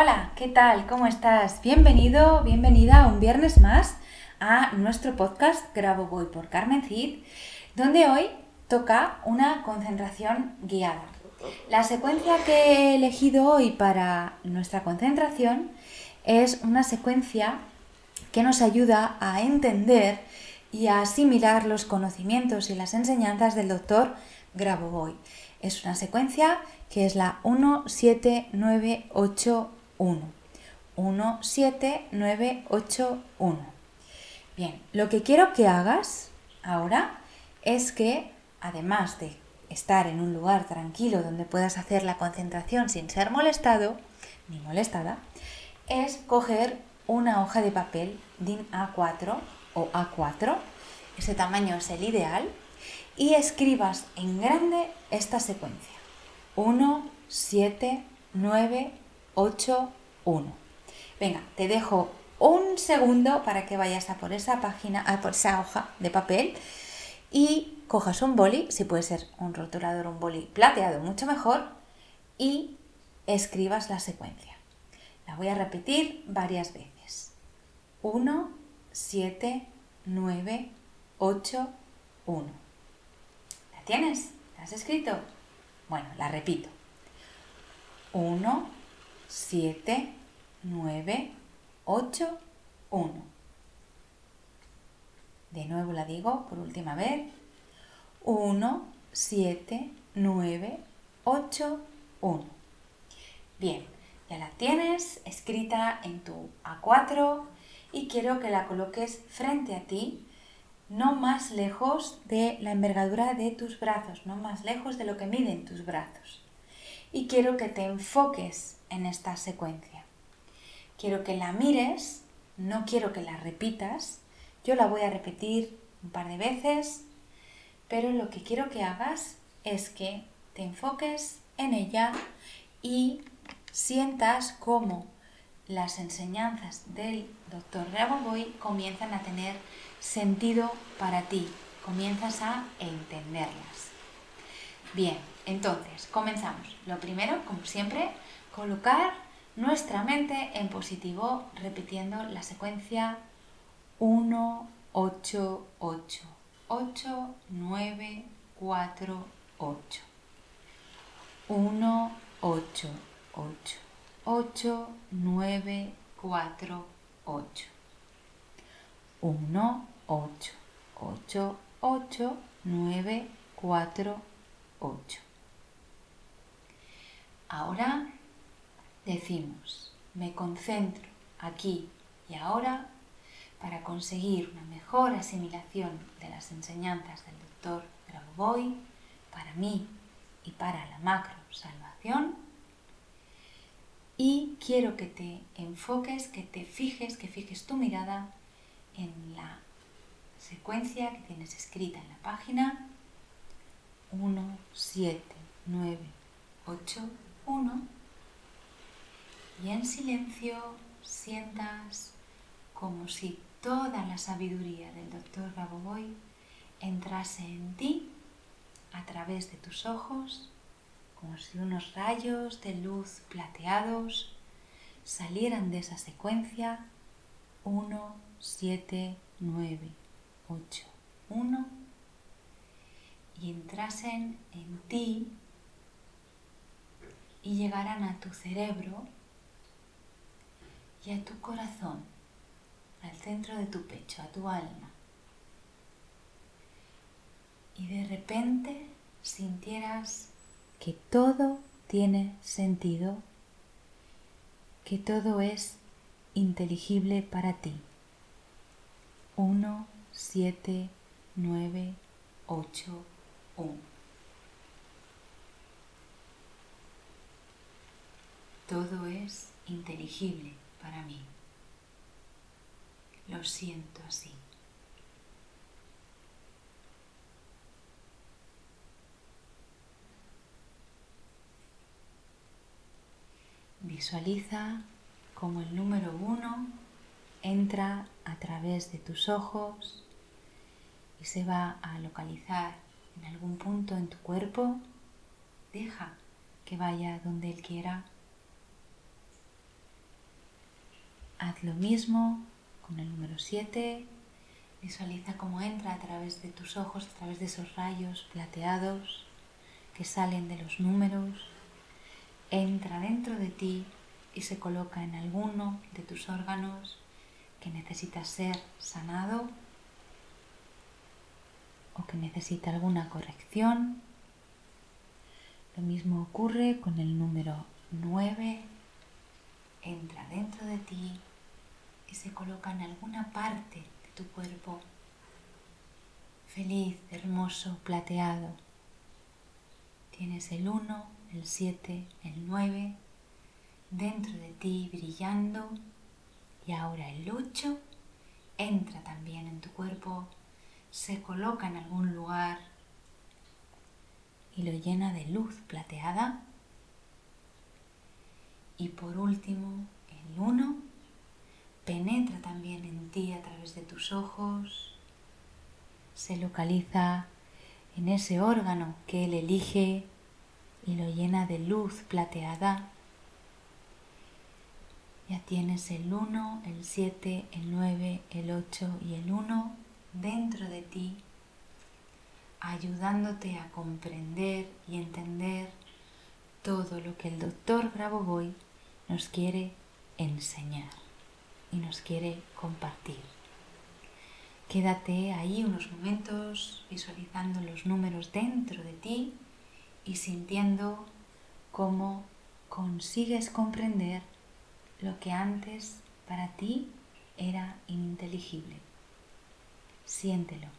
Hola, ¿qué tal? ¿Cómo estás? Bienvenido, bienvenida un viernes más a nuestro podcast Grabo Voy por Carmen Cid, donde hoy toca una concentración guiada. La secuencia que he elegido hoy para nuestra concentración es una secuencia que nos ayuda a entender y a asimilar los conocimientos y las enseñanzas del doctor Grabovoi. Es una secuencia que es la 17981. 17981. Bien, lo que quiero que hagas ahora es que, además de estar en un lugar tranquilo donde puedas hacer la concentración sin ser molestado ni molestada, es coger una hoja de papel DIN A4 o A4, ese tamaño es el ideal, y escribas en grande esta secuencia. 1, 7, 9, 8, 1. Venga, te dejo un segundo para que vayas a por esa página, a por esa hoja de papel y cojas un boli, si puede ser un rotulador, un boli plateado, mucho mejor, y escribas la secuencia. La voy a repetir varias veces. 1, 7, 9, 8, 1. ¿La tienes? ¿La has escrito? Bueno, la repito. 1, 7, 9, 8, 1. De nuevo la digo por última vez. 1, 7, 9, 8, 1. Bien, ya la tienes escrita en tu A4 y quiero que la coloques frente a ti, no más lejos de la envergadura de tus brazos, no más lejos de lo que miden tus brazos. Y quiero que te enfoques en esta secuencia. Quiero que la mires, no quiero que la repitas. Yo la voy a repetir un par de veces, pero lo que quiero que hagas es que te enfoques en ella y sientas cómo las enseñanzas del doctor Grabovoi comienzan a tener sentido para ti, comienzas a entenderlas. Bien, entonces comenzamos. Lo primero, como siempre, colocar nuestra mente en positivo repitiendo la secuencia 1, 8, 8, 8, 9, 4, 8. 1, 8, 8, 8, 9, 4, 8. 1, 8, 8, 8, 9, 4, 8. Ahora decimos, me concentro aquí y ahora para conseguir una mejor asimilación de las enseñanzas del doctor Grabovoi para mí y para la macro salvación. Y quiero que te enfoques, que te fijes, que fijes tu mirada en la secuencia que tienes escrita en la página 1, 7, 9, 8, 1 y en silencio sientas como si toda la sabiduría del doctor Gaboboy entrase en ti a través de tus ojos, como si unos rayos de luz plateados salieran de esa secuencia. 1, 7, 9, 8, 1 y entrasen en ti y llegaran a tu cerebro y a tu corazón al centro de tu pecho, a tu alma. Y de repente sintieras que todo tiene sentido, que todo es inteligible para ti. 1, 7, 9, 8, 1. Todo es inteligible para mí. Lo siento así. Visualiza como el número uno entra a través de tus ojos y se va a localizar en algún punto en tu cuerpo. Deja que vaya donde él quiera. Haz lo mismo con el número 7. Visualiza cómo entra a través de tus ojos, a través de esos rayos plateados que salen de los números. Entra dentro de ti y se coloca en alguno de tus órganos que necesita ser sanado o que necesita alguna corrección. Lo mismo ocurre con el número 9. Entra dentro de ti y se coloca en alguna parte de tu cuerpo feliz, hermoso, plateado. Tienes el 1, el 7, el 9 dentro de ti brillando y ahora el 8 entra también en tu cuerpo, se coloca en algún lugar y lo llena de luz plateada. Y por último, el 1 penetra también en ti a través de tus ojos, se localiza en ese órgano que él elige y lo llena de luz plateada. Ya tienes el 1, el 7, el 9, el 8 y el 1 dentro de ti, ayudándote a comprender y entender todo lo que el doctor Grabovoi nos quiere enseñar y nos quiere compartir. Quédate ahí unos momentos visualizando los números dentro de ti y sintiendo cómo consigues comprender lo que antes para ti era ininteligible. Siéntelo.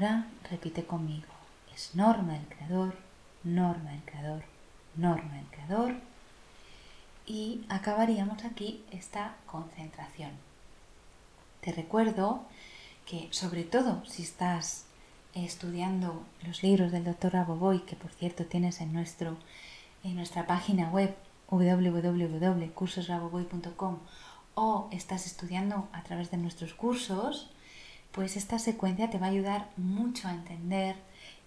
ahora repite conmigo. Es norma del creador, norma del norma del. Y acabaríamos aquí esta concentración. Te recuerdo que sobre todo si estás estudiando los libros del doctor Raboboy, que por cierto tienes en, nuestro, en nuestra página web www.cursosraboboy.com o estás estudiando a través de nuestros cursos, pues esta secuencia te va a ayudar mucho a entender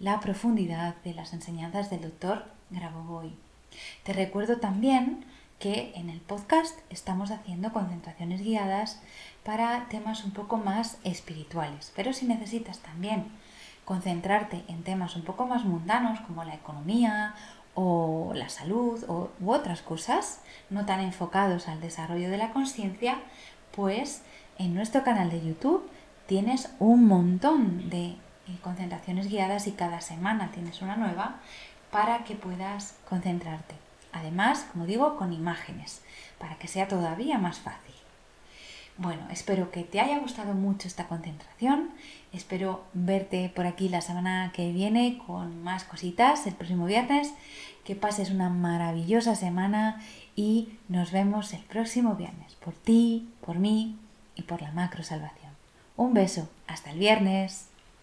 la profundidad de las enseñanzas del doctor Grabovoi. Te recuerdo también que en el podcast estamos haciendo concentraciones guiadas para temas un poco más espirituales, pero si necesitas también concentrarte en temas un poco más mundanos como la economía o la salud o, u otras cosas no tan enfocados al desarrollo de la conciencia, pues en nuestro canal de YouTube tienes un montón de concentraciones guiadas y cada semana tienes una nueva para que puedas concentrarte. Además, como digo, con imágenes, para que sea todavía más fácil. Bueno, espero que te haya gustado mucho esta concentración. Espero verte por aquí la semana que viene con más cositas el próximo viernes. Que pases una maravillosa semana y nos vemos el próximo viernes. Por ti, por mí y por la macro salvación. Un beso, hasta el viernes.